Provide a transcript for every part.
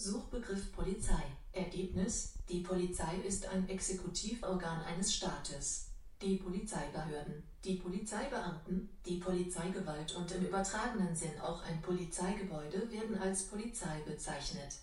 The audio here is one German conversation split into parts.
Suchbegriff Polizei. Ergebnis: Die Polizei ist ein Exekutivorgan eines Staates. Die Polizeibehörden, die Polizeibeamten, die Polizeigewalt und im übertragenen Sinn auch ein Polizeigebäude werden als Polizei bezeichnet.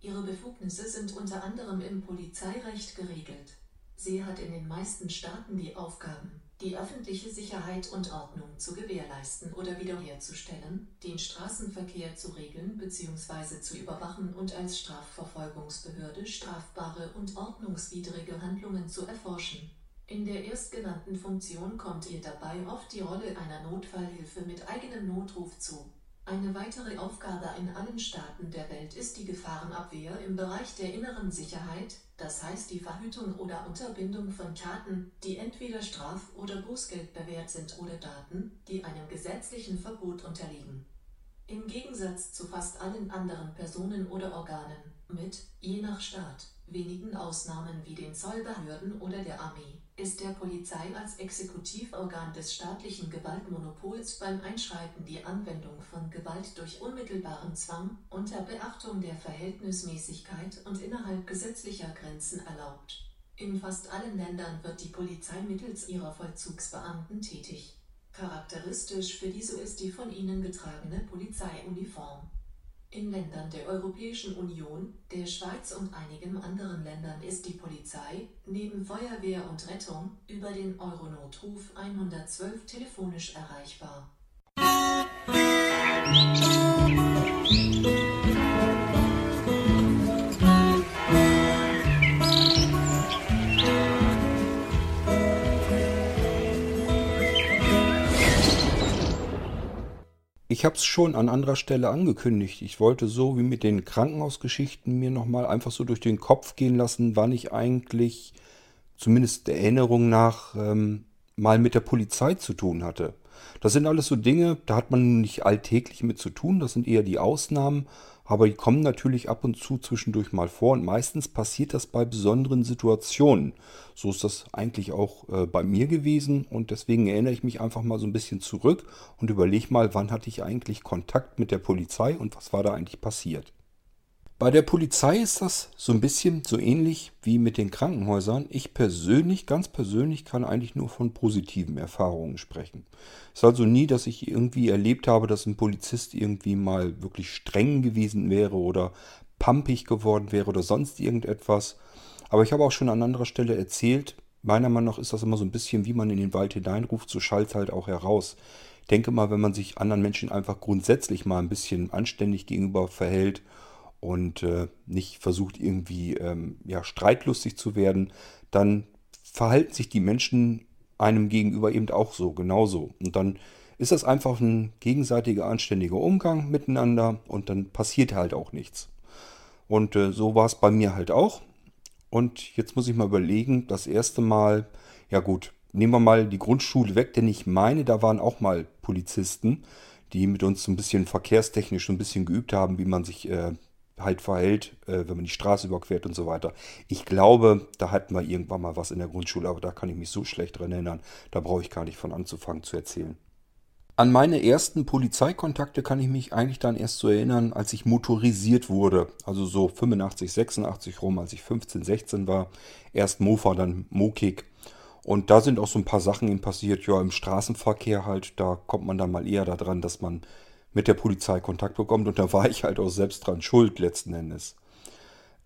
Ihre Befugnisse sind unter anderem im Polizeirecht geregelt. Sie hat in den meisten Staaten die Aufgaben, die öffentliche Sicherheit und Ordnung zu gewährleisten oder wiederherzustellen, den Straßenverkehr zu regeln bzw. zu überwachen und als Strafverfolgungsbehörde strafbare und ordnungswidrige Handlungen zu erforschen. In der erstgenannten Funktion kommt ihr dabei oft die Rolle einer Notfallhilfe mit eigenem Notruf zu. Eine weitere Aufgabe in allen Staaten der Welt ist die Gefahrenabwehr im Bereich der inneren Sicherheit, das heißt die Verhütung oder Unterbindung von Taten, die entweder straf- oder bußgeldbewehrt sind oder Daten, die einem gesetzlichen Verbot unterliegen. Im Gegensatz zu fast allen anderen Personen oder Organen, mit, je nach Staat, wenigen Ausnahmen wie den Zollbehörden oder der Armee, ist der Polizei als Exekutivorgan des staatlichen Gewaltmonopols beim Einschreiten die Anwendung von Gewalt durch unmittelbaren Zwang unter Beachtung der Verhältnismäßigkeit und innerhalb gesetzlicher Grenzen erlaubt. In fast allen Ländern wird die Polizei mittels ihrer Vollzugsbeamten tätig. Charakteristisch für diese ist die von ihnen getragene Polizeiuniform. In Ländern der Europäischen Union, der Schweiz und einigen anderen Ländern ist die Polizei, neben Feuerwehr und Rettung, über den Euronotruf 112 telefonisch erreichbar. Ich habe es schon an anderer Stelle angekündigt. Ich wollte so wie mit den Krankenhausgeschichten mir nochmal einfach so durch den Kopf gehen lassen, wann ich eigentlich, zumindest der Erinnerung nach, ähm, mal mit der Polizei zu tun hatte. Das sind alles so Dinge, da hat man nicht alltäglich mit zu tun, das sind eher die Ausnahmen aber die kommen natürlich ab und zu zwischendurch mal vor und meistens passiert das bei besonderen Situationen. So ist das eigentlich auch äh, bei mir gewesen und deswegen erinnere ich mich einfach mal so ein bisschen zurück und überlege mal, wann hatte ich eigentlich Kontakt mit der Polizei und was war da eigentlich passiert. Bei der Polizei ist das so ein bisschen so ähnlich wie mit den Krankenhäusern. Ich persönlich, ganz persönlich, kann eigentlich nur von positiven Erfahrungen sprechen. Es ist also nie, dass ich irgendwie erlebt habe, dass ein Polizist irgendwie mal wirklich streng gewesen wäre oder pampig geworden wäre oder sonst irgendetwas. Aber ich habe auch schon an anderer Stelle erzählt, meiner Meinung nach ist das immer so ein bisschen, wie man in den Wald hineinruft, so schallt halt auch heraus. Ich denke mal, wenn man sich anderen Menschen einfach grundsätzlich mal ein bisschen anständig gegenüber verhält, und äh, nicht versucht irgendwie ähm, ja, streitlustig zu werden, dann verhalten sich die Menschen einem gegenüber eben auch so, genauso. Und dann ist das einfach ein gegenseitiger, anständiger Umgang miteinander und dann passiert halt auch nichts. Und äh, so war es bei mir halt auch. Und jetzt muss ich mal überlegen, das erste Mal, ja gut, nehmen wir mal die Grundschule weg, denn ich meine, da waren auch mal Polizisten, die mit uns so ein bisschen verkehrstechnisch so ein bisschen geübt haben, wie man sich äh, halt verhält, äh, wenn man die Straße überquert und so weiter. Ich glaube, da hatten wir irgendwann mal was in der Grundschule, aber da kann ich mich so schlecht dran erinnern, da brauche ich gar nicht von anzufangen zu erzählen. An meine ersten Polizeikontakte kann ich mich eigentlich dann erst so erinnern, als ich motorisiert wurde. Also so 85, 86 rum, als ich 15, 16 war. Erst Mofa, dann Mokik. Und da sind auch so ein paar Sachen passiert. Ja, im Straßenverkehr halt, da kommt man dann mal eher daran, dass man mit der Polizei Kontakt bekommt und da war ich halt auch selbst dran schuld letzten Endes.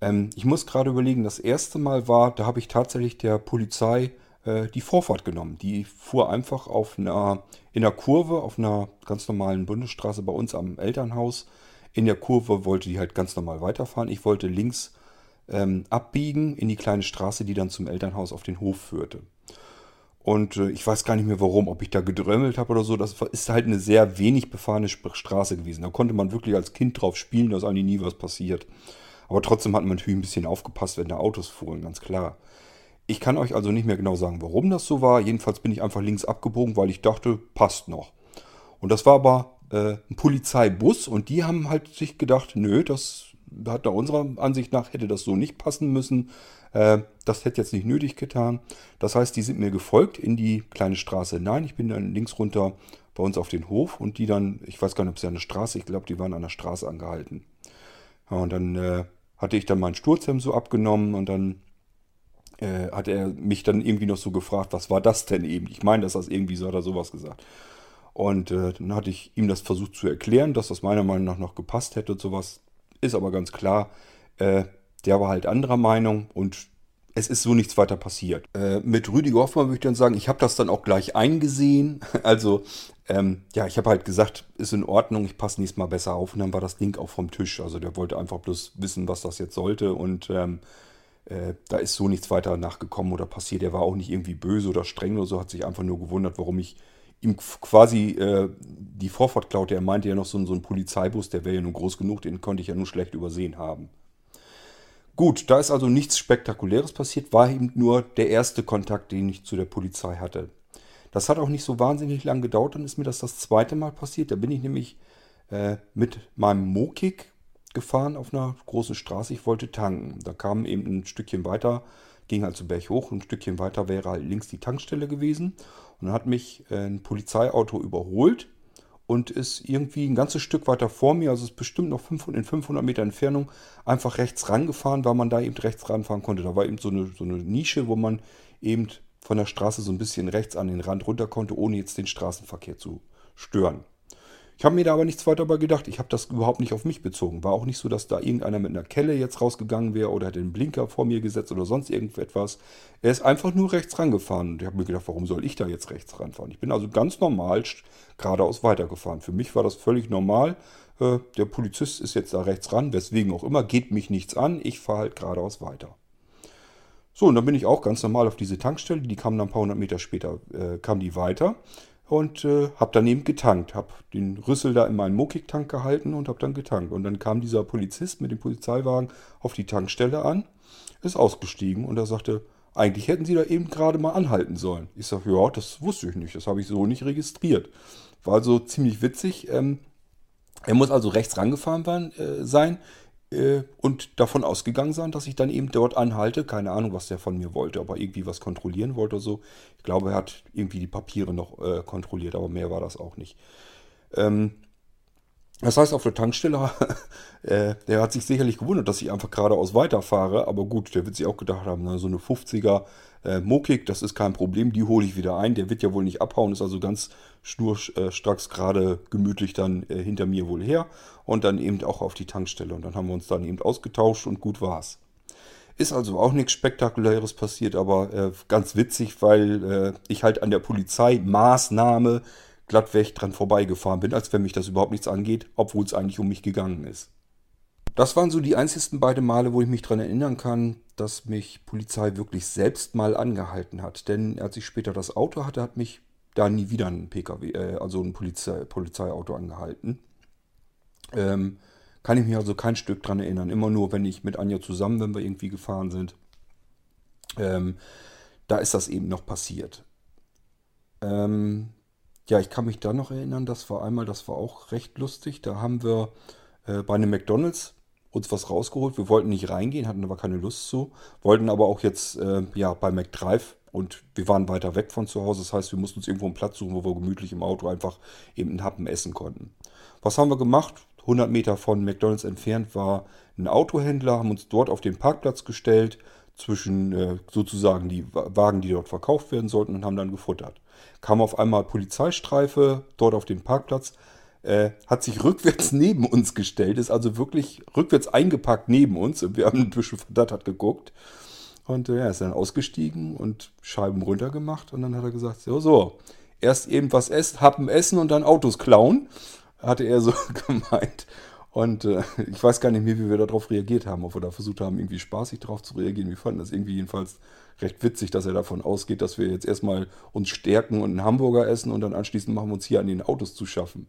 Ähm, ich muss gerade überlegen, das erste Mal war, da habe ich tatsächlich der Polizei äh, die Vorfahrt genommen. Die fuhr einfach auf einer, in der Kurve auf einer ganz normalen Bundesstraße bei uns am Elternhaus. In der Kurve wollte die halt ganz normal weiterfahren. Ich wollte links ähm, abbiegen in die kleine Straße, die dann zum Elternhaus auf den Hof führte. Und äh, ich weiß gar nicht mehr warum, ob ich da gedrömmelt habe oder so. Das ist halt eine sehr wenig befahrene Straße gewesen. Da konnte man wirklich als Kind drauf spielen, dass eigentlich nie was passiert. Aber trotzdem hat man natürlich ein bisschen aufgepasst, wenn da Autos fuhren, ganz klar. Ich kann euch also nicht mehr genau sagen, warum das so war. Jedenfalls bin ich einfach links abgebogen, weil ich dachte, passt noch. Und das war aber äh, ein Polizeibus und die haben halt sich gedacht, nö, das hat nach unserer Ansicht nach hätte das so nicht passen müssen. Äh, das hätte jetzt nicht nötig getan. Das heißt, die sind mir gefolgt in die kleine Straße Nein, Ich bin dann links runter bei uns auf den Hof und die dann, ich weiß gar nicht, ob sie an der Straße, ich glaube, die waren an der Straße angehalten. Ja, und dann äh, hatte ich dann mein Sturzhemd so abgenommen und dann äh, hat er mich dann irgendwie noch so gefragt, was war das denn eben? Ich meine, dass das irgendwie so hat er sowas gesagt. Und äh, dann hatte ich ihm das versucht zu erklären, dass das meiner Meinung nach noch gepasst hätte und sowas. Ist aber ganz klar, äh, der war halt anderer Meinung und es ist so nichts weiter passiert. Äh, mit Rüdiger Hoffmann würde ich dann sagen, ich habe das dann auch gleich eingesehen. Also, ähm, ja, ich habe halt gesagt, ist in Ordnung, ich passe nächstes Mal besser auf. Und dann war das Ding auch vom Tisch. Also der wollte einfach bloß wissen, was das jetzt sollte. Und ähm, äh, da ist so nichts weiter nachgekommen oder passiert. Er war auch nicht irgendwie böse oder streng oder so, hat sich einfach nur gewundert, warum ich ihm quasi äh, die Vorfahrt klaute. Er meinte ja noch so, so ein Polizeibus, der wäre ja nur groß genug, den konnte ich ja nur schlecht übersehen haben. Gut, da ist also nichts Spektakuläres passiert, war eben nur der erste Kontakt, den ich zu der Polizei hatte. Das hat auch nicht so wahnsinnig lang gedauert, dann ist mir das das zweite Mal passiert. Da bin ich nämlich äh, mit meinem Mokik gefahren auf einer großen Straße. Ich wollte tanken. Da kam eben ein Stückchen weiter, ging also Berg hoch, ein Stückchen weiter wäre halt links die Tankstelle gewesen. Und dann hat mich äh, ein Polizeiauto überholt und ist irgendwie ein ganzes Stück weiter vor mir, also ist bestimmt noch 500, in 500 Meter Entfernung, einfach rechts rangefahren, weil man da eben rechts ranfahren konnte. Da war eben so eine, so eine Nische, wo man eben von der Straße so ein bisschen rechts an den Rand runter konnte, ohne jetzt den Straßenverkehr zu stören. Ich habe mir da aber nichts weiter dabei gedacht. Ich habe das überhaupt nicht auf mich bezogen. War auch nicht so, dass da irgendeiner mit einer Kelle jetzt rausgegangen wäre oder hätte einen Blinker vor mir gesetzt oder sonst irgendetwas. Er ist einfach nur rechts rangefahren. Und ich habe mir gedacht, warum soll ich da jetzt rechts ranfahren? Ich bin also ganz normal geradeaus weitergefahren. Für mich war das völlig normal. Äh, der Polizist ist jetzt da rechts ran, weswegen auch immer, geht mich nichts an. Ich fahre halt geradeaus weiter. So, und dann bin ich auch ganz normal auf diese Tankstelle. Die kam dann ein paar hundert Meter später, äh, kam die weiter und äh, habe dann eben getankt. Habe den Rüssel da in meinen Mokik-Tank gehalten und habe dann getankt. Und dann kam dieser Polizist mit dem Polizeiwagen auf die Tankstelle an, ist ausgestiegen und er sagte, eigentlich hätten Sie da eben gerade mal anhalten sollen. Ich sage, ja, das wusste ich nicht, das habe ich so nicht registriert. War also ziemlich witzig. Ähm, er muss also rechts rangefahren waren, äh, sein und davon ausgegangen sein, dass ich dann eben dort anhalte. Keine Ahnung, was der von mir wollte, ob er irgendwie was kontrollieren wollte oder so. Ich glaube, er hat irgendwie die Papiere noch äh, kontrolliert, aber mehr war das auch nicht. Ähm, das heißt, auf der Tankstelle, äh, der hat sich sicherlich gewundert, dass ich einfach geradeaus weiterfahre. Aber gut, der wird sich auch gedacht haben, na, so eine 50er äh, Mokik, das ist kein Problem, die hole ich wieder ein. Der wird ja wohl nicht abhauen, ist also ganz schnurstracks gerade gemütlich dann äh, hinter mir wohl her. Und dann eben auch auf die Tankstelle. Und dann haben wir uns dann eben ausgetauscht und gut war's. Ist also auch nichts Spektakuläres passiert, aber äh, ganz witzig, weil äh, ich halt an der Polizeimaßnahme glattweg dran vorbeigefahren bin, als wenn mich das überhaupt nichts angeht, obwohl es eigentlich um mich gegangen ist. Das waren so die einzigsten beiden Male, wo ich mich daran erinnern kann, dass mich Polizei wirklich selbst mal angehalten hat. Denn als ich später das Auto hatte, hat mich da nie wieder ein PKW, äh, also ein Polizei, Polizeiauto angehalten. Ähm, kann ich mich also kein Stück daran erinnern. Immer nur, wenn ich mit Anja zusammen, wenn wir irgendwie gefahren sind. Ähm, da ist das eben noch passiert. Ähm, ja, ich kann mich da noch erinnern, das war einmal, das war auch recht lustig. Da haben wir äh, bei einem McDonalds uns was rausgeholt. Wir wollten nicht reingehen, hatten aber keine Lust zu. Wollten aber auch jetzt äh, ja, bei McDrive und wir waren weiter weg von zu Hause. Das heißt, wir mussten uns irgendwo einen Platz suchen, wo wir gemütlich im Auto einfach eben einen Happen essen konnten. Was haben wir gemacht? 100 Meter von McDonalds entfernt war ein Autohändler, haben uns dort auf den Parkplatz gestellt, zwischen äh, sozusagen die Wagen, die dort verkauft werden sollten und haben dann gefuttert. Kam auf einmal Polizeistreife dort auf den Parkplatz, äh, hat sich rückwärts neben uns gestellt, ist also wirklich rückwärts eingepackt neben uns. Wir haben ein bisschen verdattert geguckt. Und äh, er ist dann ausgestiegen und Scheiben runtergemacht. Und dann hat er gesagt, so, so, erst eben was essen, Happen essen und dann Autos klauen, hatte er so gemeint. Und äh, ich weiß gar nicht mehr, wie wir darauf reagiert haben, ob wir da versucht haben, irgendwie spaßig darauf zu reagieren. Wir fanden das irgendwie jedenfalls recht witzig, dass er davon ausgeht, dass wir jetzt erstmal uns stärken und einen Hamburger essen und dann anschließend machen wir uns hier an den Autos zu schaffen.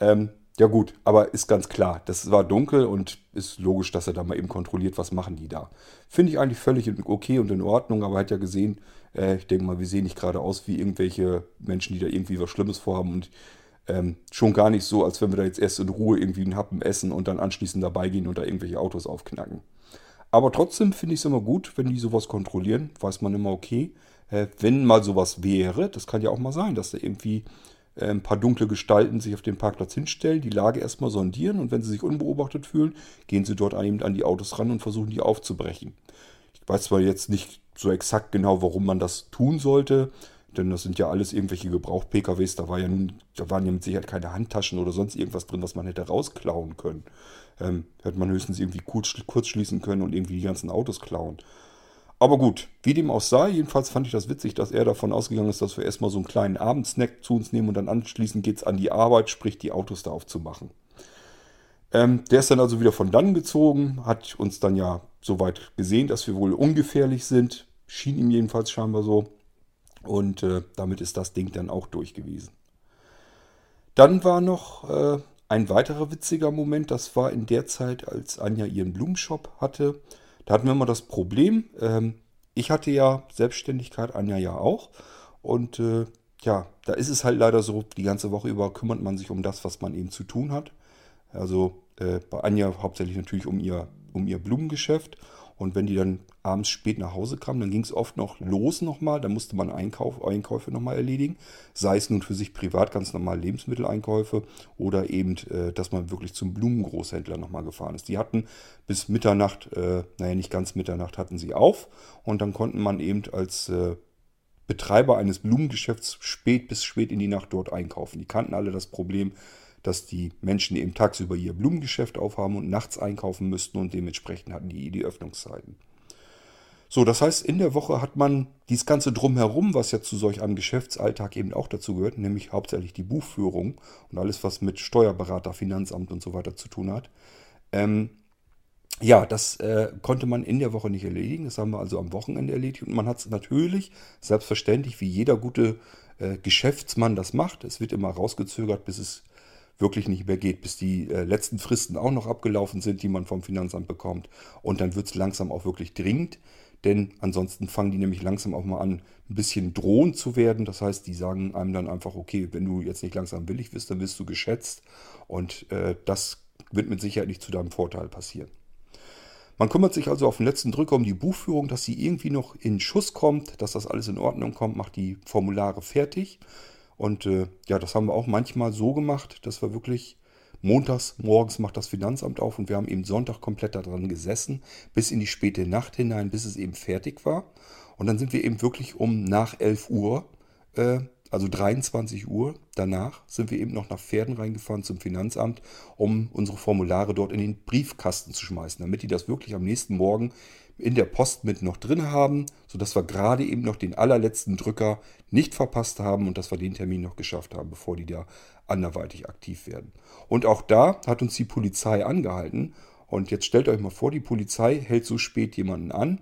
Ähm, ja gut, aber ist ganz klar, das war dunkel und ist logisch, dass er da mal eben kontrolliert, was machen die da. Finde ich eigentlich völlig okay und in Ordnung, aber er hat ja gesehen, äh, ich denke mal, wir sehen nicht gerade aus wie irgendwelche Menschen, die da irgendwie was Schlimmes vorhaben und ähm, schon gar nicht so, als wenn wir da jetzt erst in Ruhe irgendwie einen Happen essen und dann anschließend dabei gehen und da irgendwelche Autos aufknacken. Aber trotzdem finde ich es immer gut, wenn die sowas kontrollieren, weiß man immer okay. Äh, wenn mal sowas wäre, das kann ja auch mal sein, dass da irgendwie äh, ein paar dunkle Gestalten sich auf den Parkplatz hinstellen, die Lage erstmal sondieren und wenn sie sich unbeobachtet fühlen, gehen sie dort eben an die Autos ran und versuchen die aufzubrechen. Ich weiß zwar jetzt nicht so exakt genau, warum man das tun sollte, denn das sind ja alles irgendwelche Gebrauch-PKWs, da, war ja da waren ja mit Sicherheit keine Handtaschen oder sonst irgendwas drin, was man hätte rausklauen können. Ähm, hätte man höchstens irgendwie kurz, kurz schließen können und irgendwie die ganzen Autos klauen. Aber gut, wie dem auch sei, jedenfalls fand ich das witzig, dass er davon ausgegangen ist, dass wir erstmal so einen kleinen Abendsnack zu uns nehmen und dann anschließend geht es an die Arbeit, sprich die Autos da aufzumachen. Ähm, der ist dann also wieder von dann gezogen, hat uns dann ja soweit gesehen, dass wir wohl ungefährlich sind. Schien ihm jedenfalls scheinbar so. Und äh, damit ist das Ding dann auch durch gewesen. Dann war noch äh, ein weiterer witziger Moment, das war in der Zeit, als Anja ihren Blumenshop hatte. Da hatten wir immer das Problem, ähm, ich hatte ja Selbstständigkeit, Anja ja auch. Und äh, ja, da ist es halt leider so, die ganze Woche über kümmert man sich um das, was man eben zu tun hat. Also äh, bei Anja hauptsächlich natürlich um ihr, um ihr Blumengeschäft. Und wenn die dann abends spät nach Hause kamen, dann ging es oft noch los nochmal. Da musste man Einkauf, Einkäufe nochmal erledigen. Sei es nun für sich privat ganz normal Lebensmitteleinkäufe oder eben, äh, dass man wirklich zum Blumengroßhändler nochmal gefahren ist. Die hatten bis Mitternacht, äh, naja, nicht ganz Mitternacht hatten sie auf. Und dann konnten man eben als äh, Betreiber eines Blumengeschäfts spät bis spät in die Nacht dort einkaufen. Die kannten alle das Problem, dass die Menschen eben tagsüber ihr Blumengeschäft aufhaben und nachts einkaufen müssten und dementsprechend hatten die die Öffnungszeiten. So, das heißt, in der Woche hat man dieses ganze Drumherum, was ja zu solch einem Geschäftsalltag eben auch dazu gehört, nämlich hauptsächlich die Buchführung und alles, was mit Steuerberater, Finanzamt und so weiter zu tun hat. Ähm, ja, das äh, konnte man in der Woche nicht erledigen. Das haben wir also am Wochenende erledigt. Und man hat es natürlich, selbstverständlich, wie jeder gute äh, Geschäftsmann das macht. Es wird immer rausgezögert, bis es wirklich nicht mehr geht, bis die äh, letzten Fristen auch noch abgelaufen sind, die man vom Finanzamt bekommt. Und dann wird es langsam auch wirklich dringend, denn ansonsten fangen die nämlich langsam auch mal an, ein bisschen drohend zu werden. Das heißt, die sagen einem dann einfach, okay, wenn du jetzt nicht langsam willig bist, dann wirst du geschätzt. Und äh, das wird mit Sicherheit nicht zu deinem Vorteil passieren. Man kümmert sich also auf den letzten Drücker um die Buchführung, dass sie irgendwie noch in Schuss kommt, dass das alles in Ordnung kommt, macht die Formulare fertig. Und äh, ja, das haben wir auch manchmal so gemacht, dass wir wirklich montags morgens macht das Finanzamt auf und wir haben eben Sonntag komplett daran gesessen, bis in die späte Nacht hinein, bis es eben fertig war. Und dann sind wir eben wirklich um nach 11 Uhr, äh, also 23 Uhr danach, sind wir eben noch nach Pferden reingefahren zum Finanzamt, um unsere Formulare dort in den Briefkasten zu schmeißen, damit die das wirklich am nächsten Morgen in der Post mit noch drin haben, sodass wir gerade eben noch den allerletzten Drücker nicht verpasst haben und dass wir den Termin noch geschafft haben, bevor die da anderweitig aktiv werden. Und auch da hat uns die Polizei angehalten. Und jetzt stellt euch mal vor, die Polizei hält so spät jemanden an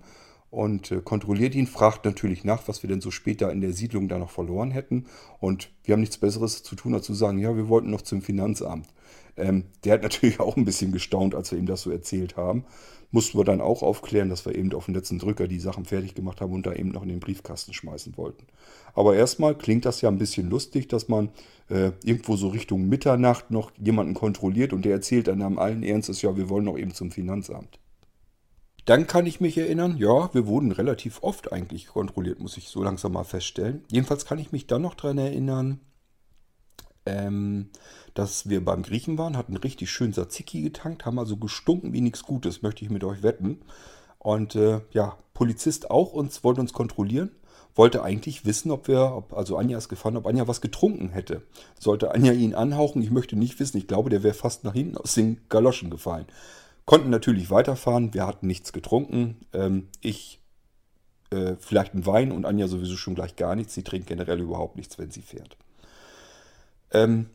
und äh, kontrolliert ihn, fragt natürlich nach, was wir denn so später in der Siedlung da noch verloren hätten. Und wir haben nichts Besseres zu tun, als zu sagen, ja, wir wollten noch zum Finanzamt. Ähm, der hat natürlich auch ein bisschen gestaunt, als wir ihm das so erzählt haben mussten wir dann auch aufklären, dass wir eben auf den letzten Drücker die Sachen fertig gemacht haben und da eben noch in den Briefkasten schmeißen wollten. Aber erstmal klingt das ja ein bisschen lustig, dass man äh, irgendwo so Richtung Mitternacht noch jemanden kontrolliert und der erzählt dann am allen Ernstes, ja, wir wollen noch eben zum Finanzamt. Dann kann ich mich erinnern, ja, wir wurden relativ oft eigentlich kontrolliert, muss ich so langsam mal feststellen. Jedenfalls kann ich mich dann noch daran erinnern, ähm, dass wir beim Griechen waren, hatten richtig schön Tzatziki getankt, haben also gestunken wie nichts Gutes, möchte ich mit euch wetten. Und äh, ja, Polizist auch uns wollte uns kontrollieren, wollte eigentlich wissen, ob wir, ob, also Anja ist gefahren, ob Anja was getrunken hätte. Sollte Anja ihn anhauchen, ich möchte nicht wissen, ich glaube, der wäre fast nach hinten aus den Galoschen gefallen. Konnten natürlich weiterfahren, wir hatten nichts getrunken. Ähm, ich äh, vielleicht einen Wein und Anja sowieso schon gleich gar nichts. Sie trinkt generell überhaupt nichts, wenn sie fährt. Ähm,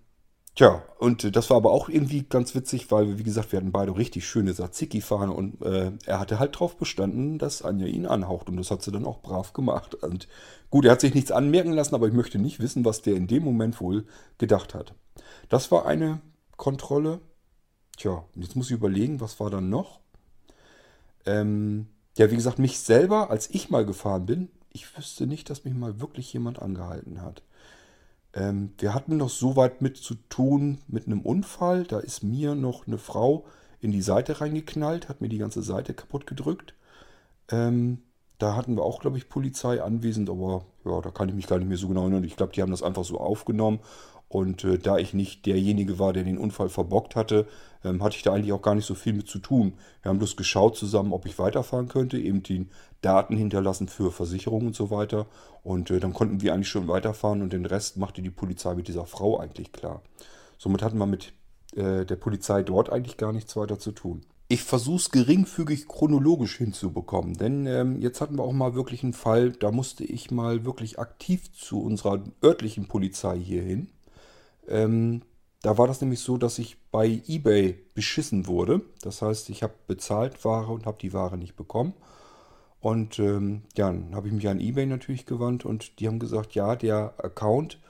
tja, und das war aber auch irgendwie ganz witzig, weil, wie gesagt, wir hatten beide richtig schöne Tzatziki-Fahne und äh, er hatte halt drauf bestanden, dass Anja ihn anhaucht und das hat sie dann auch brav gemacht. Und gut, er hat sich nichts anmerken lassen, aber ich möchte nicht wissen, was der in dem Moment wohl gedacht hat. Das war eine Kontrolle. Tja, jetzt muss ich überlegen, was war dann noch? Ähm, ja, wie gesagt, mich selber, als ich mal gefahren bin, ich wüsste nicht, dass mich mal wirklich jemand angehalten hat. Ähm, wir hatten noch so weit mit zu tun mit einem Unfall. Da ist mir noch eine Frau in die Seite reingeknallt, hat mir die ganze Seite kaputt gedrückt. Ähm, da hatten wir auch, glaube ich, Polizei anwesend, aber ja, da kann ich mich gar nicht mehr so genau erinnern. Ich glaube, die haben das einfach so aufgenommen. Und äh, da ich nicht derjenige war, der den Unfall verbockt hatte, ähm, hatte ich da eigentlich auch gar nicht so viel mit zu tun. Wir haben bloß geschaut zusammen, ob ich weiterfahren könnte, eben die Daten hinterlassen für Versicherungen und so weiter. Und äh, dann konnten wir eigentlich schon weiterfahren und den Rest machte die Polizei mit dieser Frau eigentlich klar. Somit hatten wir mit äh, der Polizei dort eigentlich gar nichts weiter zu tun. Ich versuche es geringfügig chronologisch hinzubekommen, denn ähm, jetzt hatten wir auch mal wirklich einen Fall, da musste ich mal wirklich aktiv zu unserer örtlichen Polizei hier hin. Ähm, da war das nämlich so, dass ich bei eBay beschissen wurde. Das heißt, ich habe bezahlt Ware und habe die Ware nicht bekommen. Und ähm, dann habe ich mich an eBay natürlich gewandt und die haben gesagt, ja, der Account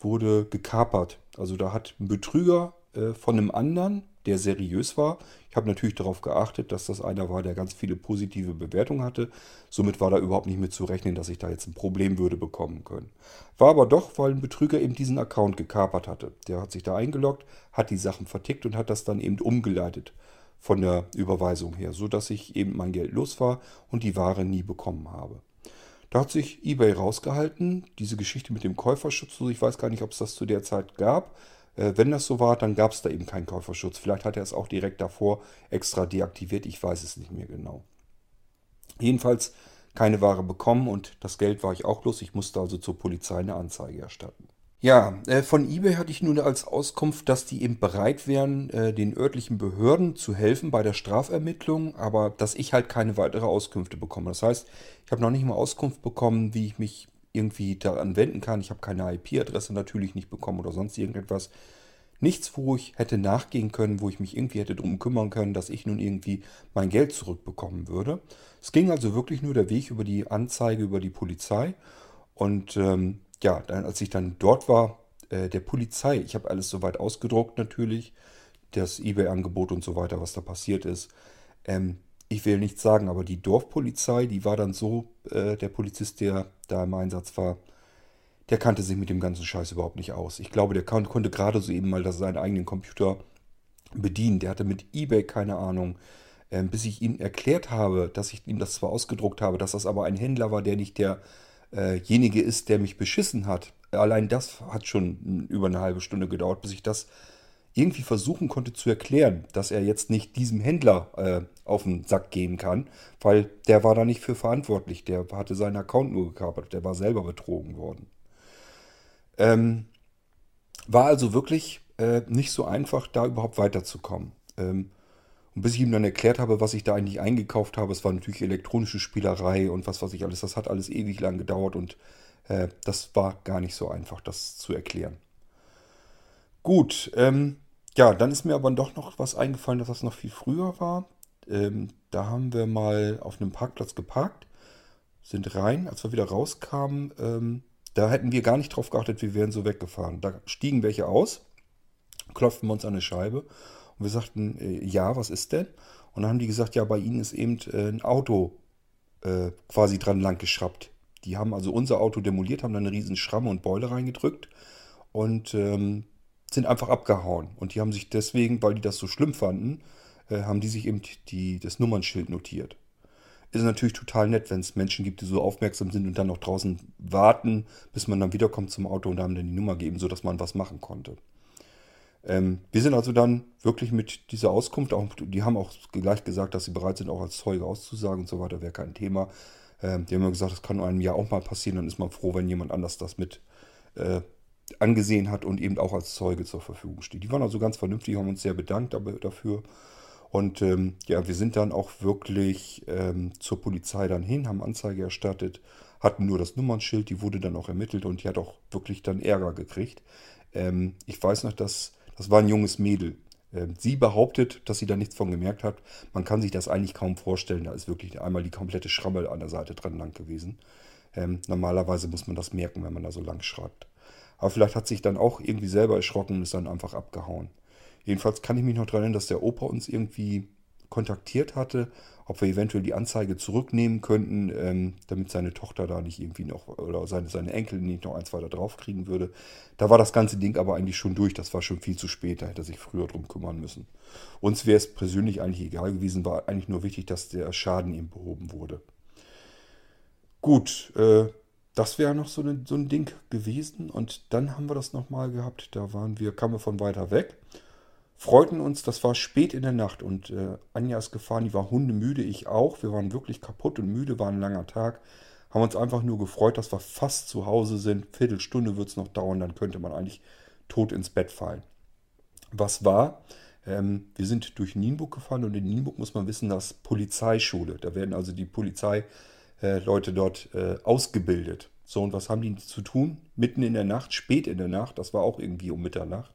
wurde gekapert. Also da hat ein Betrüger äh, von einem anderen der seriös war. Ich habe natürlich darauf geachtet, dass das einer war, der ganz viele positive Bewertungen hatte. Somit war da überhaupt nicht mit zu rechnen, dass ich da jetzt ein Problem würde bekommen können. War aber doch, weil ein Betrüger eben diesen Account gekapert hatte. Der hat sich da eingeloggt, hat die Sachen vertickt und hat das dann eben umgeleitet von der Überweisung her, sodass ich eben mein Geld los war und die Ware nie bekommen habe. Da hat sich eBay rausgehalten, diese Geschichte mit dem Käuferschutz, ich weiß gar nicht, ob es das zu der Zeit gab, wenn das so war, dann gab es da eben keinen Käuferschutz. Vielleicht hat er es auch direkt davor extra deaktiviert. Ich weiß es nicht mehr genau. Jedenfalls keine Ware bekommen und das Geld war ich auch los. Ich musste also zur Polizei eine Anzeige erstatten. Ja, äh, von eBay hatte ich nun als Auskunft, dass die eben bereit wären, äh, den örtlichen Behörden zu helfen bei der Strafermittlung, aber dass ich halt keine weitere Auskünfte bekomme. Das heißt, ich habe noch nicht mal Auskunft bekommen, wie ich mich irgendwie daran wenden kann. Ich habe keine IP-Adresse natürlich nicht bekommen oder sonst irgendetwas. Nichts, wo ich hätte nachgehen können, wo ich mich irgendwie hätte darum kümmern können, dass ich nun irgendwie mein Geld zurückbekommen würde. Es ging also wirklich nur der Weg über die Anzeige über die Polizei. Und ähm, ja, dann, als ich dann dort war, äh, der Polizei, ich habe alles soweit ausgedruckt natürlich, das eBay-Angebot und so weiter, was da passiert ist. Ähm, ich will nichts sagen, aber die Dorfpolizei, die war dann so, äh, der Polizist, der da im Einsatz war, der kannte sich mit dem ganzen Scheiß überhaupt nicht aus. Ich glaube, der kann, konnte gerade so eben mal seinen eigenen Computer bedienen. Der hatte mit eBay keine Ahnung. Ähm, bis ich ihm erklärt habe, dass ich ihm das zwar ausgedruckt habe, dass das aber ein Händler war, der nicht derjenige äh ist, der mich beschissen hat. Allein das hat schon über eine halbe Stunde gedauert, bis ich das irgendwie versuchen konnte zu erklären, dass er jetzt nicht diesem Händler äh, auf den Sack gehen kann, weil der war da nicht für verantwortlich. Der hatte seinen Account nur gekapert, der war selber betrogen worden. Ähm, war also wirklich äh, nicht so einfach, da überhaupt weiterzukommen. Ähm, und bis ich ihm dann erklärt habe, was ich da eigentlich eingekauft habe, es war natürlich elektronische Spielerei und was weiß ich alles, das hat alles ewig lang gedauert und äh, das war gar nicht so einfach, das zu erklären. Gut, ähm, ja, dann ist mir aber doch noch was eingefallen, dass das noch viel früher war. Ähm, da haben wir mal auf einem Parkplatz geparkt, sind rein. Als wir wieder rauskamen, ähm, da hätten wir gar nicht drauf geachtet, wir wären so weggefahren. Da stiegen welche aus, klopften wir uns an eine Scheibe und wir sagten, äh, ja, was ist denn? Und dann haben die gesagt, ja, bei ihnen ist eben äh, ein Auto äh, quasi dran lang geschraubt. Die haben also unser Auto demoliert, haben da eine riesen Schramme und Beule reingedrückt und ähm, sind einfach abgehauen. Und die haben sich deswegen, weil die das so schlimm fanden, äh, haben die sich eben die, das Nummernschild notiert. Ist natürlich total nett, wenn es Menschen gibt, die so aufmerksam sind und dann noch draußen warten, bis man dann wiederkommt zum Auto und haben dann die Nummer geben, sodass man was machen konnte. Ähm, wir sind also dann wirklich mit dieser Auskunft, auch, die haben auch gleich gesagt, dass sie bereit sind, auch als Zeuge auszusagen und so weiter, wäre kein Thema. Ähm, die haben ja gesagt, das kann einem ja auch mal passieren, dann ist man froh, wenn jemand anders das mit äh, angesehen hat und eben auch als Zeuge zur Verfügung steht. Die waren also ganz vernünftig, haben uns sehr bedankt dafür. Und ähm, ja, wir sind dann auch wirklich ähm, zur Polizei dann hin, haben Anzeige erstattet, hatten nur das Nummernschild, die wurde dann auch ermittelt und die hat auch wirklich dann Ärger gekriegt. Ähm, ich weiß noch, dass das war ein junges Mädel. Ähm, sie behauptet, dass sie da nichts von gemerkt hat. Man kann sich das eigentlich kaum vorstellen. Da ist wirklich einmal die komplette Schrammel an der Seite dran lang gewesen. Ähm, normalerweise muss man das merken, wenn man da so lang schreibt. Aber vielleicht hat sich dann auch irgendwie selber erschrocken und ist dann einfach abgehauen. Jedenfalls kann ich mich noch daran erinnern, dass der Opa uns irgendwie kontaktiert hatte, ob wir eventuell die Anzeige zurücknehmen könnten, ähm, damit seine Tochter da nicht irgendwie noch, oder seine, seine Enkel nicht noch eins weiter drauf kriegen würde. Da war das ganze Ding aber eigentlich schon durch, das war schon viel zu spät, da hätte er sich früher drum kümmern müssen. Uns wäre es persönlich eigentlich egal gewesen, war eigentlich nur wichtig, dass der Schaden ihm behoben wurde. gut, äh, das wäre noch so, ne, so ein Ding gewesen. Und dann haben wir das nochmal gehabt. Da waren wir, kamen wir von weiter weg. Freuten uns, das war spät in der Nacht und äh, Anja ist gefahren, die war hundemüde, ich auch. Wir waren wirklich kaputt und müde, war ein langer Tag. Haben uns einfach nur gefreut, dass wir fast zu Hause sind. Viertelstunde wird es noch dauern, dann könnte man eigentlich tot ins Bett fallen. Was war? Ähm, wir sind durch Nienburg gefahren und in Nienburg muss man wissen, dass Polizeischule. Da werden also die Polizeileute äh, dort äh, ausgebildet. So, und was haben die zu tun? Mitten in der Nacht, spät in der Nacht, das war auch irgendwie um Mitternacht,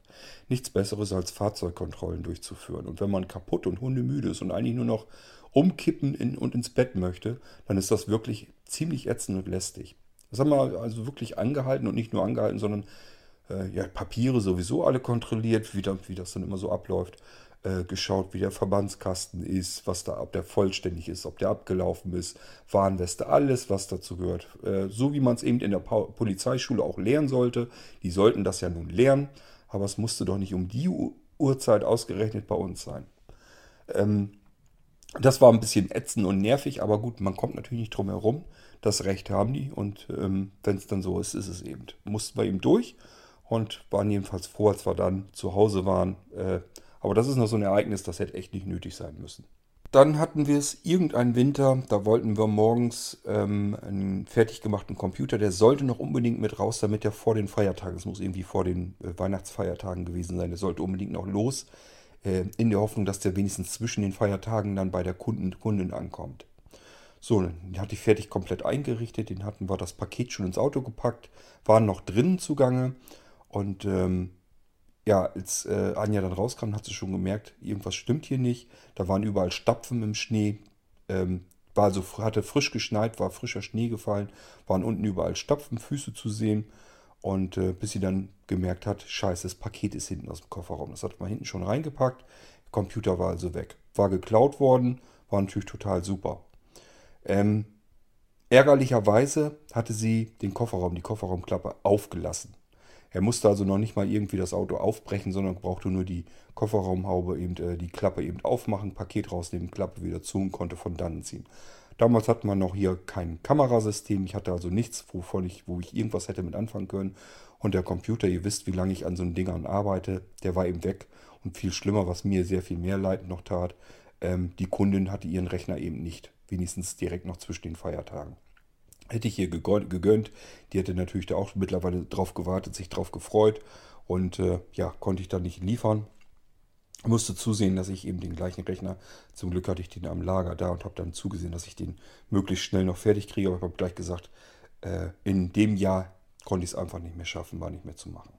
nichts Besseres als Fahrzeugkontrollen durchzuführen. Und wenn man kaputt und hundemüde ist und eigentlich nur noch umkippen in, und ins Bett möchte, dann ist das wirklich ziemlich ätzend und lästig. Das haben wir also wirklich angehalten und nicht nur angehalten, sondern äh, ja, Papiere sowieso alle kontrolliert, wie, da, wie das dann immer so abläuft. Äh, geschaut, wie der Verbandskasten ist, was da, ob der vollständig ist, ob der abgelaufen ist, Warnweste, alles, was dazu gehört. Äh, so wie man es eben in der pa Polizeischule auch lernen sollte. Die sollten das ja nun lernen, aber es musste doch nicht um die Uhrzeit ausgerechnet bei uns sein. Ähm, das war ein bisschen ätzend und nervig, aber gut, man kommt natürlich nicht drum herum. Das Recht haben die und ähm, wenn es dann so ist, ist es eben. Mussten wir eben durch und waren jedenfalls froh, als wir dann zu Hause waren. Äh, aber das ist noch so ein Ereignis, das hätte echt nicht nötig sein müssen. Dann hatten wir es irgendeinen Winter, da wollten wir morgens ähm, einen fertig gemachten Computer, der sollte noch unbedingt mit raus, damit er vor den Feiertagen, es muss irgendwie vor den äh, Weihnachtsfeiertagen gewesen sein, der sollte unbedingt noch los, äh, in der Hoffnung, dass der wenigstens zwischen den Feiertagen dann bei der Kunden, Kundin ankommt. So, den hatte ich fertig komplett eingerichtet, den hatten wir das Paket schon ins Auto gepackt, waren noch drinnen zugange und ähm, ja, als äh, Anja dann rauskam, hat sie schon gemerkt, irgendwas stimmt hier nicht. Da waren überall Stapfen im Schnee. Ähm, war also, hatte frisch geschneit, war frischer Schnee gefallen, waren unten überall Stapfen, Füße zu sehen. Und äh, bis sie dann gemerkt hat, scheiße, das Paket ist hinten aus dem Kofferraum. Das hat man hinten schon reingepackt. Computer war also weg. War geklaut worden, war natürlich total super. Ähm, ärgerlicherweise hatte sie den Kofferraum, die Kofferraumklappe aufgelassen. Er musste also noch nicht mal irgendwie das Auto aufbrechen, sondern brauchte nur die Kofferraumhaube, eben äh, die Klappe eben aufmachen, Paket rausnehmen, Klappe wieder zu und konnte von dann ziehen. Damals hat man noch hier kein Kamerasystem. Ich hatte also nichts, wovon ich, wo ich irgendwas hätte mit anfangen können. Und der Computer, ihr wisst, wie lange ich an so einem Dingern arbeite, der war eben weg. Und viel schlimmer, was mir sehr viel mehr Leid noch tat, ähm, die Kundin hatte ihren Rechner eben nicht. Wenigstens direkt noch zwischen den Feiertagen. Hätte ich ihr gegönnt. Die hätte natürlich da auch mittlerweile drauf gewartet, sich drauf gefreut. Und äh, ja, konnte ich dann nicht liefern. Musste zusehen, dass ich eben den gleichen Rechner, zum Glück hatte ich den am Lager da und habe dann zugesehen, dass ich den möglichst schnell noch fertig kriege. Aber ich habe gleich gesagt, äh, in dem Jahr konnte ich es einfach nicht mehr schaffen, war nicht mehr zu machen.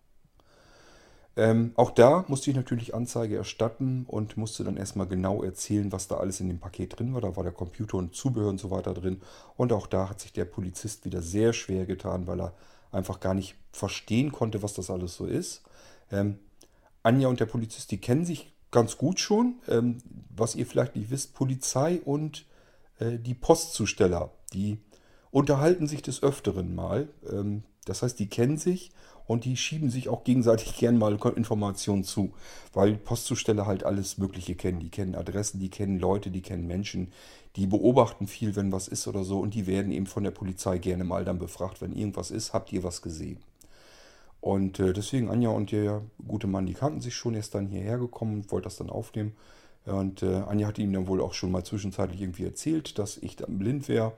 Ähm, auch da musste ich natürlich Anzeige erstatten und musste dann erstmal genau erzählen, was da alles in dem Paket drin war. Da war der Computer und Zubehör und so weiter drin. Und auch da hat sich der Polizist wieder sehr schwer getan, weil er einfach gar nicht verstehen konnte, was das alles so ist. Ähm, Anja und der Polizist, die kennen sich ganz gut schon. Ähm, was ihr vielleicht nicht wisst, Polizei und äh, die Postzusteller, die unterhalten sich des Öfteren mal. Ähm, das heißt, die kennen sich und die schieben sich auch gegenseitig gern mal Informationen zu, weil Postzusteller halt alles Mögliche kennen. Die kennen Adressen, die kennen Leute, die kennen Menschen, die beobachten viel, wenn was ist oder so und die werden eben von der Polizei gerne mal dann befragt, wenn irgendwas ist, habt ihr was gesehen? Und äh, deswegen Anja und der gute Mann, die kannten sich schon, er ist dann hierher gekommen und wollte das dann aufnehmen. Und äh, Anja hat ihm dann wohl auch schon mal zwischenzeitlich irgendwie erzählt, dass ich dann blind wäre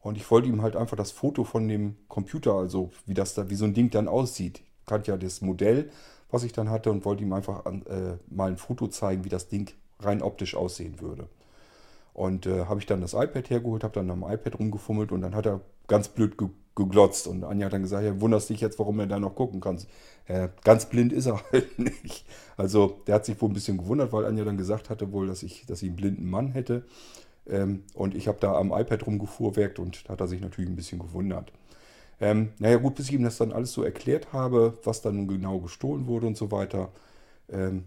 und ich wollte ihm halt einfach das Foto von dem Computer, also wie das da, wie so ein Ding dann aussieht. Ich kannte ja das Modell, was ich dann hatte und wollte ihm einfach an, äh, mal ein Foto zeigen, wie das Ding rein optisch aussehen würde. Und äh, habe ich dann das iPad hergeholt, habe dann am iPad rumgefummelt und dann hat er ganz blöd ge geglotzt. Und Anja hat dann gesagt, ja, wunderst dich jetzt, warum er da noch gucken kann. Äh, ganz blind ist er halt nicht. Also der hat sich wohl ein bisschen gewundert, weil Anja dann gesagt hatte wohl, dass ich, dass ich einen blinden Mann hätte. Ähm, und ich habe da am iPad rumgefuhrwerkt und da hat er sich natürlich ein bisschen gewundert. Ähm, naja gut, bis ich ihm das dann alles so erklärt habe, was dann nun genau gestohlen wurde und so weiter. Ähm,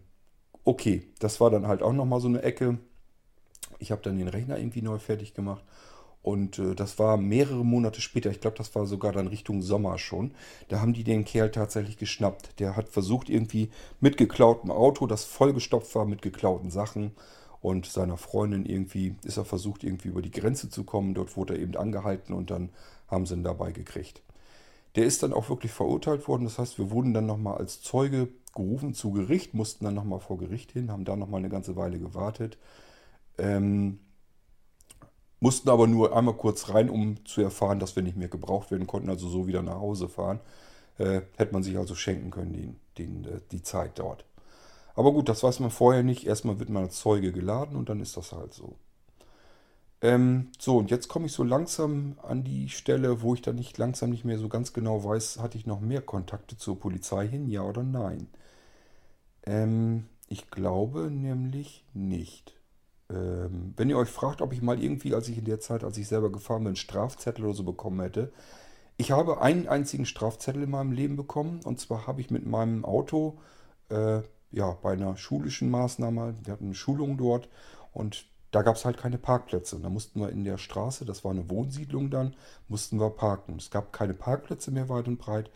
okay, das war dann halt auch nochmal so eine Ecke. Ich habe dann den Rechner irgendwie neu fertig gemacht. Und äh, das war mehrere Monate später, ich glaube, das war sogar dann Richtung Sommer schon. Da haben die den Kerl tatsächlich geschnappt. Der hat versucht, irgendwie mit geklautem Auto, das vollgestopft war mit geklauten Sachen, und seiner Freundin irgendwie ist er versucht, irgendwie über die Grenze zu kommen. Dort wurde er eben angehalten und dann haben sie ihn dabei gekriegt. Der ist dann auch wirklich verurteilt worden. Das heißt, wir wurden dann nochmal als Zeuge gerufen zu Gericht, mussten dann nochmal vor Gericht hin, haben da nochmal eine ganze Weile gewartet. Ähm, mussten aber nur einmal kurz rein, um zu erfahren, dass wir nicht mehr gebraucht werden konnten, also so wieder nach Hause fahren. Äh, hätte man sich also schenken können, den, den, äh, die Zeit dort. Aber gut, das weiß man vorher nicht. Erstmal wird man als Zeuge geladen und dann ist das halt so. Ähm, so, und jetzt komme ich so langsam an die Stelle, wo ich dann nicht langsam nicht mehr so ganz genau weiß, hatte ich noch mehr Kontakte zur Polizei hin, ja oder nein? Ähm, ich glaube nämlich nicht. Ähm, wenn ihr euch fragt, ob ich mal irgendwie, als ich in der Zeit, als ich selber gefahren bin, Strafzettel oder so bekommen hätte, ich habe einen einzigen Strafzettel in meinem Leben bekommen. Und zwar habe ich mit meinem Auto äh, ja, bei einer schulischen Maßnahme, wir hatten eine Schulung dort und da gab es halt keine Parkplätze. Und da mussten wir in der Straße, das war eine Wohnsiedlung dann, mussten wir parken. Es gab keine Parkplätze mehr weit und breit.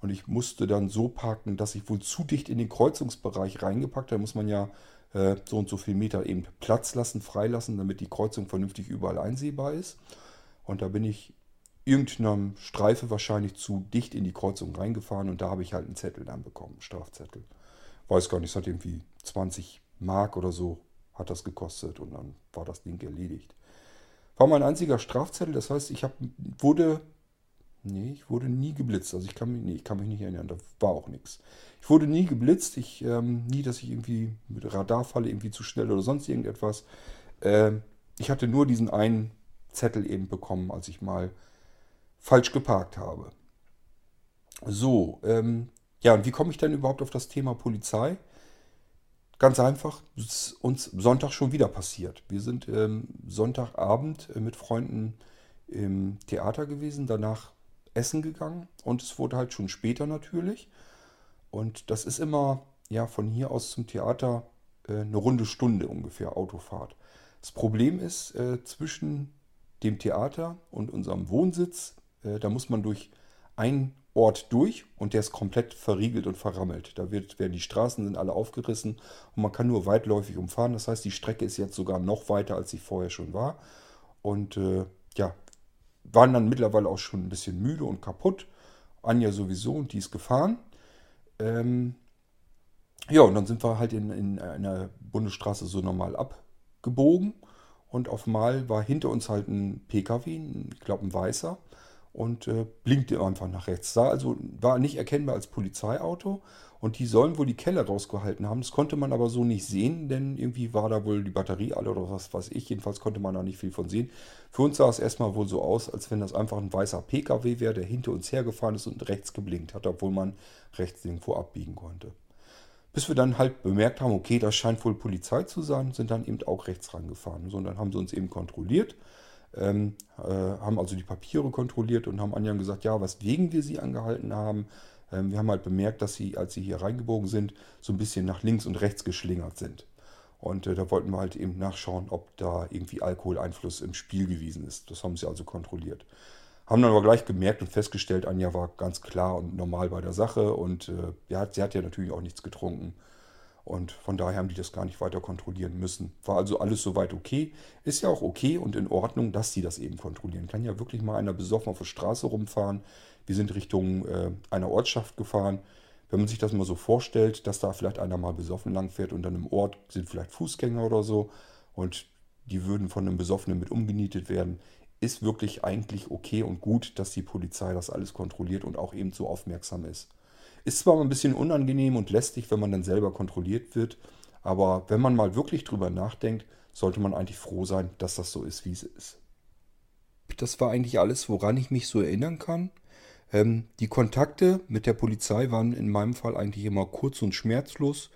Und ich musste dann so parken, dass ich wohl zu dicht in den Kreuzungsbereich reingepackt. Da muss man ja äh, so und so viel Meter eben Platz lassen, freilassen, damit die Kreuzung vernünftig überall einsehbar ist. Und da bin ich irgendeiner Streife wahrscheinlich zu dicht in die Kreuzung reingefahren und da habe ich halt einen Zettel dann bekommen, einen Strafzettel. Weiß gar nicht, es hat irgendwie 20 Mark oder so hat das gekostet und dann war das Ding erledigt. War mein einziger Strafzettel, das heißt, ich hab, wurde, nee, ich wurde nie geblitzt. Also ich kann mich, nee, ich kann mich nicht erinnern, da war auch nichts. Ich wurde nie geblitzt, ich, ähm, nie, dass ich irgendwie mit Radar falle, irgendwie zu schnell oder sonst irgendetwas. Ähm, ich hatte nur diesen einen Zettel eben bekommen, als ich mal falsch geparkt habe. So, ähm, ja, und wie komme ich denn überhaupt auf das Thema Polizei? Ganz einfach, es ist uns Sonntag schon wieder passiert. Wir sind ähm, Sonntagabend äh, mit Freunden im Theater gewesen, danach essen gegangen und es wurde halt schon später natürlich. Und das ist immer, ja, von hier aus zum Theater äh, eine runde Stunde ungefähr Autofahrt. Das Problem ist, äh, zwischen dem Theater und unserem Wohnsitz, äh, da muss man durch ein Ort durch und der ist komplett verriegelt und verrammelt. Da wird, werden die Straßen sind alle aufgerissen und man kann nur weitläufig umfahren. Das heißt, die Strecke ist jetzt sogar noch weiter, als sie vorher schon war. Und äh, ja, waren dann mittlerweile auch schon ein bisschen müde und kaputt. Anja sowieso und die ist gefahren. Ähm, ja, und dann sind wir halt in, in einer Bundesstraße so normal abgebogen. Und auf Mal war hinter uns halt ein PKW, ich glaube ein weißer und äh, blinkte einfach nach rechts. Sah also, war nicht erkennbar als Polizeiauto und die sollen wohl die Keller rausgehalten haben. Das konnte man aber so nicht sehen, denn irgendwie war da wohl die Batterie alle oder was weiß ich. Jedenfalls konnte man da nicht viel von sehen. Für uns sah es erstmal wohl so aus, als wenn das einfach ein weißer PKW wäre, der hinter uns hergefahren ist und rechts geblinkt hat, obwohl man rechts irgendwo abbiegen konnte. Bis wir dann halt bemerkt haben, okay, das scheint wohl Polizei zu sein, sind dann eben auch rechts rangefahren. So, und dann haben sie uns eben kontrolliert ähm, äh, haben also die Papiere kontrolliert und haben Anjan gesagt, ja, weswegen wir sie angehalten haben. Ähm, wir haben halt bemerkt, dass sie, als sie hier reingebogen sind, so ein bisschen nach links und rechts geschlingert sind. Und äh, da wollten wir halt eben nachschauen, ob da irgendwie Alkoholeinfluss im Spiel gewesen ist. Das haben sie also kontrolliert. Haben dann aber gleich gemerkt und festgestellt, Anja war ganz klar und normal bei der Sache und äh, ja, sie hat ja natürlich auch nichts getrunken. Und von daher haben die das gar nicht weiter kontrollieren müssen. War also alles soweit okay. Ist ja auch okay und in Ordnung, dass sie das eben kontrollieren. Kann ja wirklich mal einer besoffen auf der Straße rumfahren. Wir sind Richtung äh, einer Ortschaft gefahren. Wenn man sich das mal so vorstellt, dass da vielleicht einer mal besoffen langfährt und dann im Ort sind vielleicht Fußgänger oder so und die würden von einem Besoffenen mit umgenietet werden, ist wirklich eigentlich okay und gut, dass die Polizei das alles kontrolliert und auch eben so aufmerksam ist. Ist zwar ein bisschen unangenehm und lästig, wenn man dann selber kontrolliert wird, aber wenn man mal wirklich drüber nachdenkt, sollte man eigentlich froh sein, dass das so ist, wie es ist. Das war eigentlich alles, woran ich mich so erinnern kann. Ähm, die Kontakte mit der Polizei waren in meinem Fall eigentlich immer kurz und schmerzlos.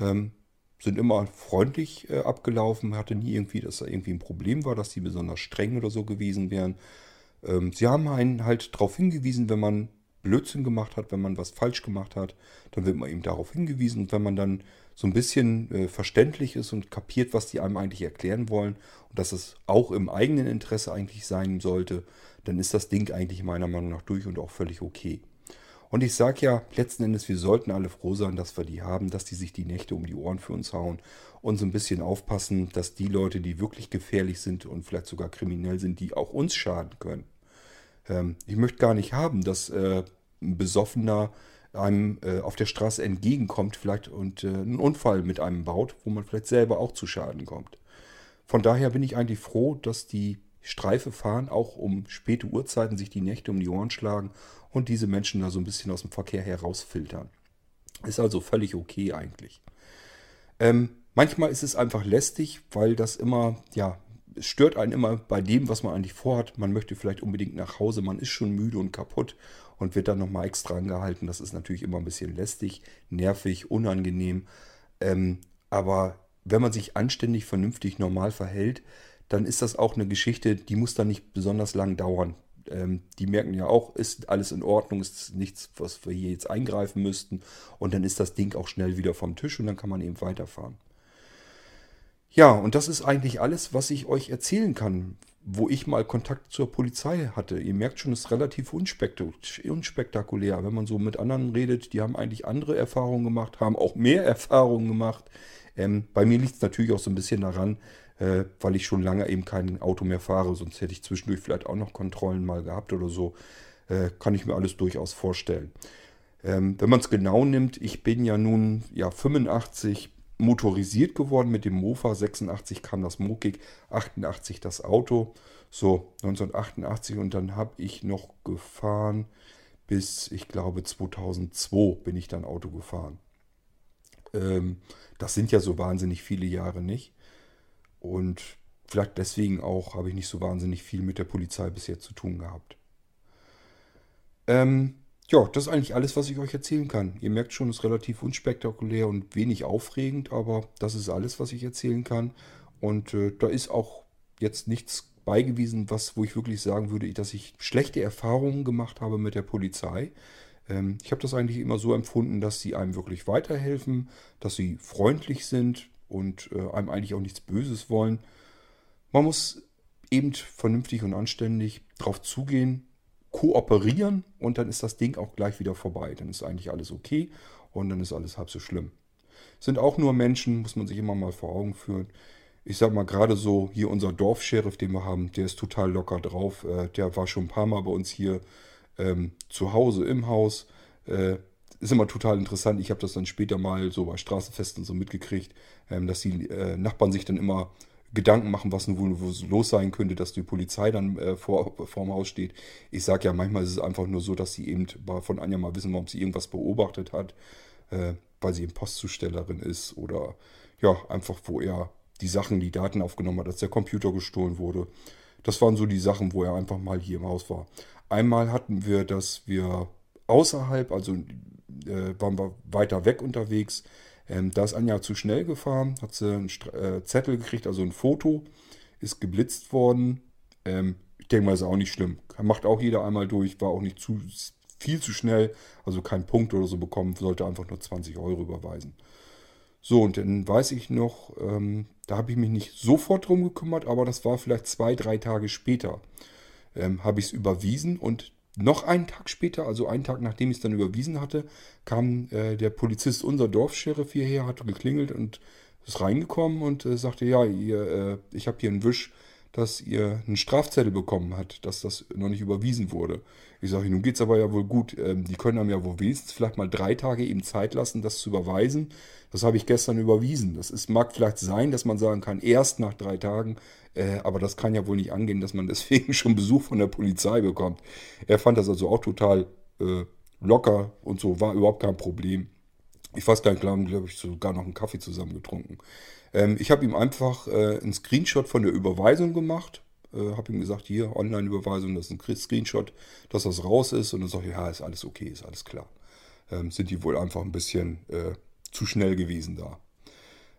Ähm, sind immer freundlich äh, abgelaufen, hatte nie irgendwie, dass da irgendwie ein Problem war, dass die besonders streng oder so gewesen wären. Ähm, sie haben einen halt darauf hingewiesen, wenn man Blödsinn gemacht hat, wenn man was falsch gemacht hat, dann wird man eben darauf hingewiesen. Und wenn man dann so ein bisschen äh, verständlich ist und kapiert, was die einem eigentlich erklären wollen und dass es auch im eigenen Interesse eigentlich sein sollte, dann ist das Ding eigentlich meiner Meinung nach durch und auch völlig okay. Und ich sage ja, letzten Endes, wir sollten alle froh sein, dass wir die haben, dass die sich die Nächte um die Ohren für uns hauen und so ein bisschen aufpassen, dass die Leute, die wirklich gefährlich sind und vielleicht sogar kriminell sind, die auch uns schaden können. Ähm, ich möchte gar nicht haben, dass äh, ein Besoffener einem äh, auf der Straße entgegenkommt vielleicht und äh, einen Unfall mit einem baut, wo man vielleicht selber auch zu Schaden kommt. Von daher bin ich eigentlich froh, dass die Streife fahren, auch um späte Uhrzeiten sich die Nächte um die Ohren schlagen und diese Menschen da so ein bisschen aus dem Verkehr herausfiltern. Ist also völlig okay eigentlich. Ähm, manchmal ist es einfach lästig, weil das immer, ja, es stört einen immer bei dem, was man eigentlich vorhat. Man möchte vielleicht unbedingt nach Hause, man ist schon müde und kaputt und wird dann nochmal extra angehalten. Das ist natürlich immer ein bisschen lästig, nervig, unangenehm. Ähm, aber wenn man sich anständig, vernünftig, normal verhält, dann ist das auch eine Geschichte, die muss dann nicht besonders lang dauern. Ähm, die merken ja auch, ist alles in Ordnung, ist nichts, was wir hier jetzt eingreifen müssten. Und dann ist das Ding auch schnell wieder vom Tisch und dann kann man eben weiterfahren. Ja, und das ist eigentlich alles, was ich euch erzählen kann, wo ich mal Kontakt zur Polizei hatte. Ihr merkt schon, es ist relativ unspektakulär. Wenn man so mit anderen redet, die haben eigentlich andere Erfahrungen gemacht, haben auch mehr Erfahrungen gemacht. Ähm, bei mir liegt es natürlich auch so ein bisschen daran, äh, weil ich schon lange eben kein Auto mehr fahre, sonst hätte ich zwischendurch vielleicht auch noch Kontrollen mal gehabt oder so. Äh, kann ich mir alles durchaus vorstellen. Ähm, wenn man es genau nimmt, ich bin ja nun ja 85 motorisiert geworden mit dem Mofa, 86 kam das Mokik, 88 das Auto, so 1988 und dann habe ich noch gefahren bis, ich glaube 2002 bin ich dann Auto gefahren. Ähm, das sind ja so wahnsinnig viele Jahre nicht. Und vielleicht deswegen auch habe ich nicht so wahnsinnig viel mit der Polizei bisher zu tun gehabt. Ähm, ja, das ist eigentlich alles, was ich euch erzählen kann. Ihr merkt schon, es ist relativ unspektakulär und wenig aufregend, aber das ist alles, was ich erzählen kann. Und äh, da ist auch jetzt nichts beigewiesen, was, wo ich wirklich sagen würde, dass ich schlechte Erfahrungen gemacht habe mit der Polizei. Ähm, ich habe das eigentlich immer so empfunden, dass sie einem wirklich weiterhelfen, dass sie freundlich sind, und äh, einem eigentlich auch nichts Böses wollen. Man muss eben vernünftig und anständig drauf zugehen, kooperieren und dann ist das Ding auch gleich wieder vorbei. Dann ist eigentlich alles okay und dann ist alles halb so schlimm. Sind auch nur Menschen, muss man sich immer mal vor Augen führen. Ich sag mal, gerade so hier unser Dorfsheriff, den wir haben, der ist total locker drauf. Äh, der war schon ein paar Mal bei uns hier ähm, zu Hause im Haus. Äh, ist immer total interessant. Ich habe das dann später mal so bei Straßenfesten so mitgekriegt, ähm, dass die äh, Nachbarn sich dann immer Gedanken machen, was nun los sein könnte, dass die Polizei dann äh, vor, dem Haus steht. Ich sage ja, manchmal ist es einfach nur so, dass sie eben von Anja mal wissen, warum sie irgendwas beobachtet hat, äh, weil sie eben Postzustellerin ist oder ja, einfach wo er die Sachen, die Daten aufgenommen hat, als der Computer gestohlen wurde. Das waren so die Sachen, wo er einfach mal hier im Haus war. Einmal hatten wir, dass wir außerhalb, also äh, waren wir weiter weg unterwegs. Ähm, da ist Anja zu schnell gefahren, hat sie einen St äh, Zettel gekriegt, also ein Foto, ist geblitzt worden. Ähm, ich denke mal, ist auch nicht schlimm. Macht auch jeder einmal durch, war auch nicht zu viel zu schnell, also kein Punkt oder so bekommen, sollte einfach nur 20 Euro überweisen. So, und dann weiß ich noch, ähm, da habe ich mich nicht sofort drum gekümmert, aber das war vielleicht zwei, drei Tage später. Ähm, habe ich es überwiesen und noch einen Tag später, also einen Tag nachdem ich es dann überwiesen hatte, kam äh, der Polizist, unser Dorfsheriff hierher, hatte geklingelt und ist reingekommen und äh, sagte, ja, ihr, äh, ich habe hier einen Wisch, dass ihr einen Strafzettel bekommen habt, dass das noch nicht überwiesen wurde. Ich sage, nun geht es aber ja wohl gut. Ähm, die können einem ja wohl wenigstens vielleicht mal drei Tage eben Zeit lassen, das zu überweisen. Das habe ich gestern überwiesen. Das ist, mag vielleicht sein, dass man sagen kann, erst nach drei Tagen. Äh, aber das kann ja wohl nicht angehen, dass man deswegen schon Besuch von der Polizei bekommt. Er fand das also auch total äh, locker und so, war überhaupt kein Problem. Ich weiß gar nicht, glaube ich, sogar noch einen Kaffee zusammen getrunken. Ähm, ich habe ihm einfach äh, einen Screenshot von der Überweisung gemacht. Äh, habe ihm gesagt, hier, Online-Überweisung, das ist ein Screenshot, dass das raus ist. Und dann sage ich, ja, ist alles okay, ist alles klar. Ähm, sind die wohl einfach ein bisschen äh, zu schnell gewesen da.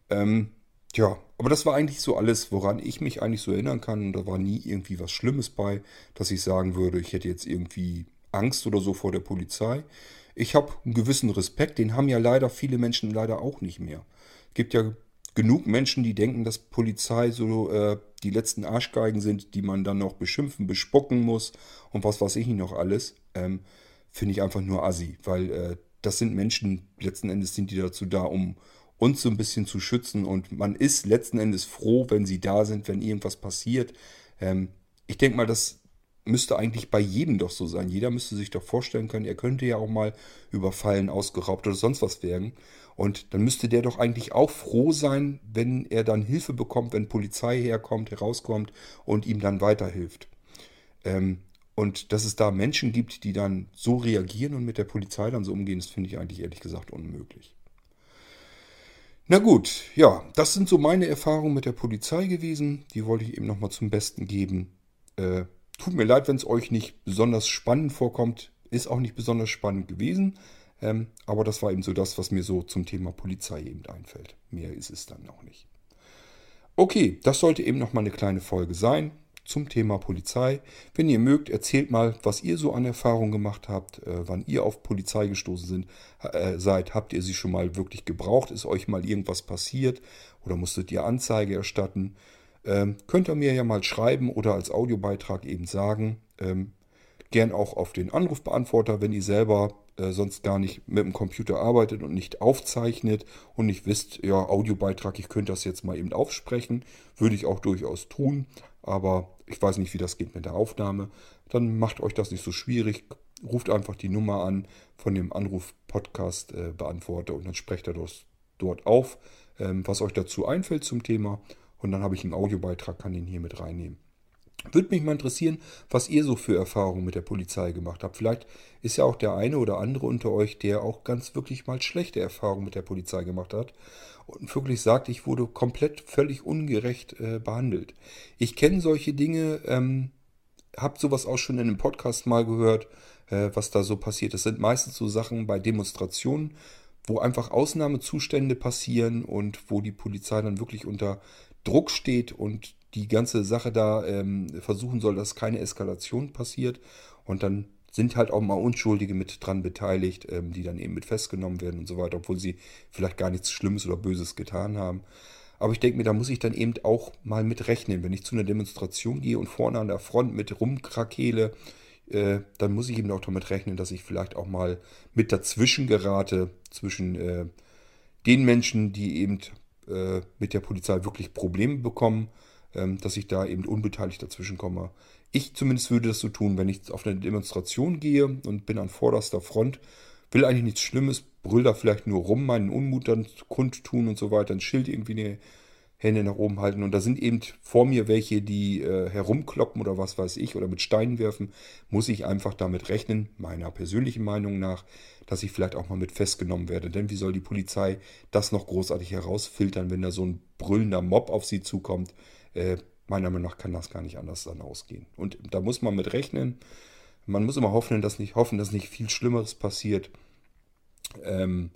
Ähm, ja, aber das war eigentlich so alles, woran ich mich eigentlich so erinnern kann. Da war nie irgendwie was Schlimmes bei, dass ich sagen würde, ich hätte jetzt irgendwie Angst oder so vor der Polizei. Ich habe einen gewissen Respekt, den haben ja leider viele Menschen leider auch nicht mehr. Es gibt ja genug Menschen, die denken, dass Polizei so äh, die letzten Arschgeigen sind, die man dann noch beschimpfen, bespucken muss und was weiß ich noch alles. Ähm, finde ich einfach nur assi, weil äh, das sind Menschen, letzten Endes sind die dazu da, um uns so ein bisschen zu schützen und man ist letzten Endes froh, wenn sie da sind, wenn irgendwas passiert. Ähm, ich denke mal, das müsste eigentlich bei jedem doch so sein. Jeder müsste sich doch vorstellen können, er könnte ja auch mal überfallen, ausgeraubt oder sonst was werden. Und dann müsste der doch eigentlich auch froh sein, wenn er dann Hilfe bekommt, wenn Polizei herkommt, herauskommt und ihm dann weiterhilft. Ähm, und dass es da Menschen gibt, die dann so reagieren und mit der Polizei dann so umgehen, das finde ich eigentlich ehrlich gesagt unmöglich. Na gut, ja, das sind so meine Erfahrungen mit der Polizei gewesen. Die wollte ich eben nochmal zum Besten geben. Äh, tut mir leid, wenn es euch nicht besonders spannend vorkommt. Ist auch nicht besonders spannend gewesen. Ähm, aber das war eben so das, was mir so zum Thema Polizei eben einfällt. Mehr ist es dann auch nicht. Okay, das sollte eben nochmal eine kleine Folge sein zum Thema Polizei. Wenn ihr mögt, erzählt mal, was ihr so an Erfahrungen gemacht habt, äh, wann ihr auf Polizei gestoßen sind, äh, seid. Habt ihr sie schon mal wirklich gebraucht? Ist euch mal irgendwas passiert oder musstet ihr Anzeige erstatten? Ähm, könnt ihr mir ja mal schreiben oder als Audiobeitrag eben sagen. Ähm, gern auch auf den Anrufbeantworter, wenn ihr selber äh, sonst gar nicht mit dem Computer arbeitet und nicht aufzeichnet und nicht wisst, ja, Audiobeitrag, ich könnte das jetzt mal eben aufsprechen, würde ich auch durchaus tun aber ich weiß nicht, wie das geht mit der Aufnahme. Dann macht euch das nicht so schwierig. Ruft einfach die Nummer an von dem Anruf-Podcast-Beantworter äh, und dann sprecht er das dort auf, ähm, was euch dazu einfällt zum Thema. Und dann habe ich einen Audiobeitrag, kann ihn hier mit reinnehmen. Würde mich mal interessieren, was ihr so für Erfahrungen mit der Polizei gemacht habt. Vielleicht ist ja auch der eine oder andere unter euch, der auch ganz wirklich mal schlechte Erfahrungen mit der Polizei gemacht hat und wirklich sagt, ich wurde komplett völlig ungerecht äh, behandelt. Ich kenne solche Dinge, ähm, habe sowas auch schon in einem Podcast mal gehört, äh, was da so passiert. Das sind meistens so Sachen bei Demonstrationen, wo einfach Ausnahmezustände passieren und wo die Polizei dann wirklich unter Druck steht und die ganze Sache da ähm, versuchen soll, dass keine Eskalation passiert. Und dann sind halt auch mal Unschuldige mit dran beteiligt, ähm, die dann eben mit festgenommen werden und so weiter, obwohl sie vielleicht gar nichts Schlimmes oder Böses getan haben. Aber ich denke mir, da muss ich dann eben auch mal mit rechnen. Wenn ich zu einer Demonstration gehe und vorne an der Front mit rumkrakele, äh, dann muss ich eben auch damit rechnen, dass ich vielleicht auch mal mit dazwischen gerate, zwischen äh, den Menschen, die eben äh, mit der Polizei wirklich Probleme bekommen, dass ich da eben unbeteiligt dazwischen komme. Ich zumindest würde das so tun, wenn ich auf eine Demonstration gehe und bin an vorderster Front, will eigentlich nichts Schlimmes, brüll da vielleicht nur rum, meinen Unmut dann kundtun und so weiter, ein Schild irgendwie die Hände nach oben halten. Und da sind eben vor mir welche, die äh, herumkloppen oder was weiß ich oder mit Steinen werfen, muss ich einfach damit rechnen, meiner persönlichen Meinung nach, dass ich vielleicht auch mal mit festgenommen werde. Denn wie soll die Polizei das noch großartig herausfiltern, wenn da so ein brüllender Mob auf sie zukommt? Äh, meiner Meinung nach kann das gar nicht anders dann ausgehen. Und da muss man mit rechnen. Man muss immer hoffen, dass nicht, hoffen, dass nicht viel Schlimmeres passiert. Ähm,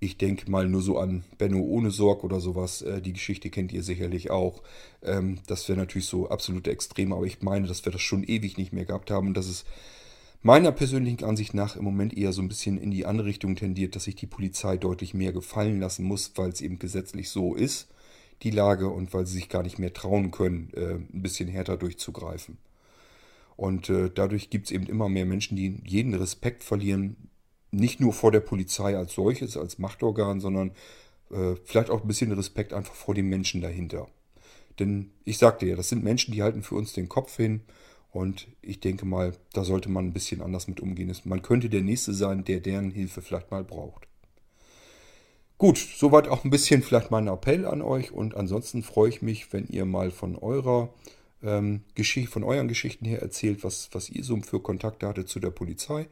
ich denke mal nur so an Benno ohne Sorg oder sowas. Äh, die Geschichte kennt ihr sicherlich auch. Ähm, das wäre natürlich so absolute Extreme, aber ich meine, dass wir das schon ewig nicht mehr gehabt haben und dass es meiner persönlichen Ansicht nach im Moment eher so ein bisschen in die andere Richtung tendiert, dass sich die Polizei deutlich mehr gefallen lassen muss, weil es eben gesetzlich so ist die Lage und weil sie sich gar nicht mehr trauen können, äh, ein bisschen härter durchzugreifen. Und äh, dadurch gibt es eben immer mehr Menschen, die jeden Respekt verlieren, nicht nur vor der Polizei als solches, als Machtorgan, sondern äh, vielleicht auch ein bisschen Respekt einfach vor den Menschen dahinter. Denn ich sagte ja, das sind Menschen, die halten für uns den Kopf hin. Und ich denke mal, da sollte man ein bisschen anders mit umgehen. Man könnte der Nächste sein, der deren Hilfe vielleicht mal braucht. Gut, soweit auch ein bisschen vielleicht mein Appell an euch und ansonsten freue ich mich, wenn ihr mal von eurer ähm, Geschichte, von euren Geschichten her erzählt, was, was ihr so für Kontakte hattet zu der Polizei.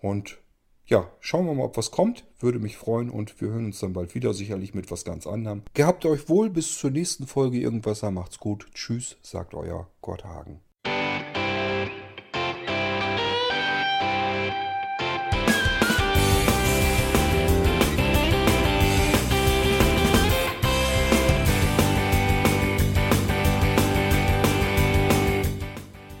Und ja, schauen wir mal, ob was kommt. Würde mich freuen und wir hören uns dann bald wieder, sicherlich mit was ganz anderem. Gehabt euch wohl, bis zur nächsten Folge irgendwas. Macht's gut. Tschüss, sagt euer Gott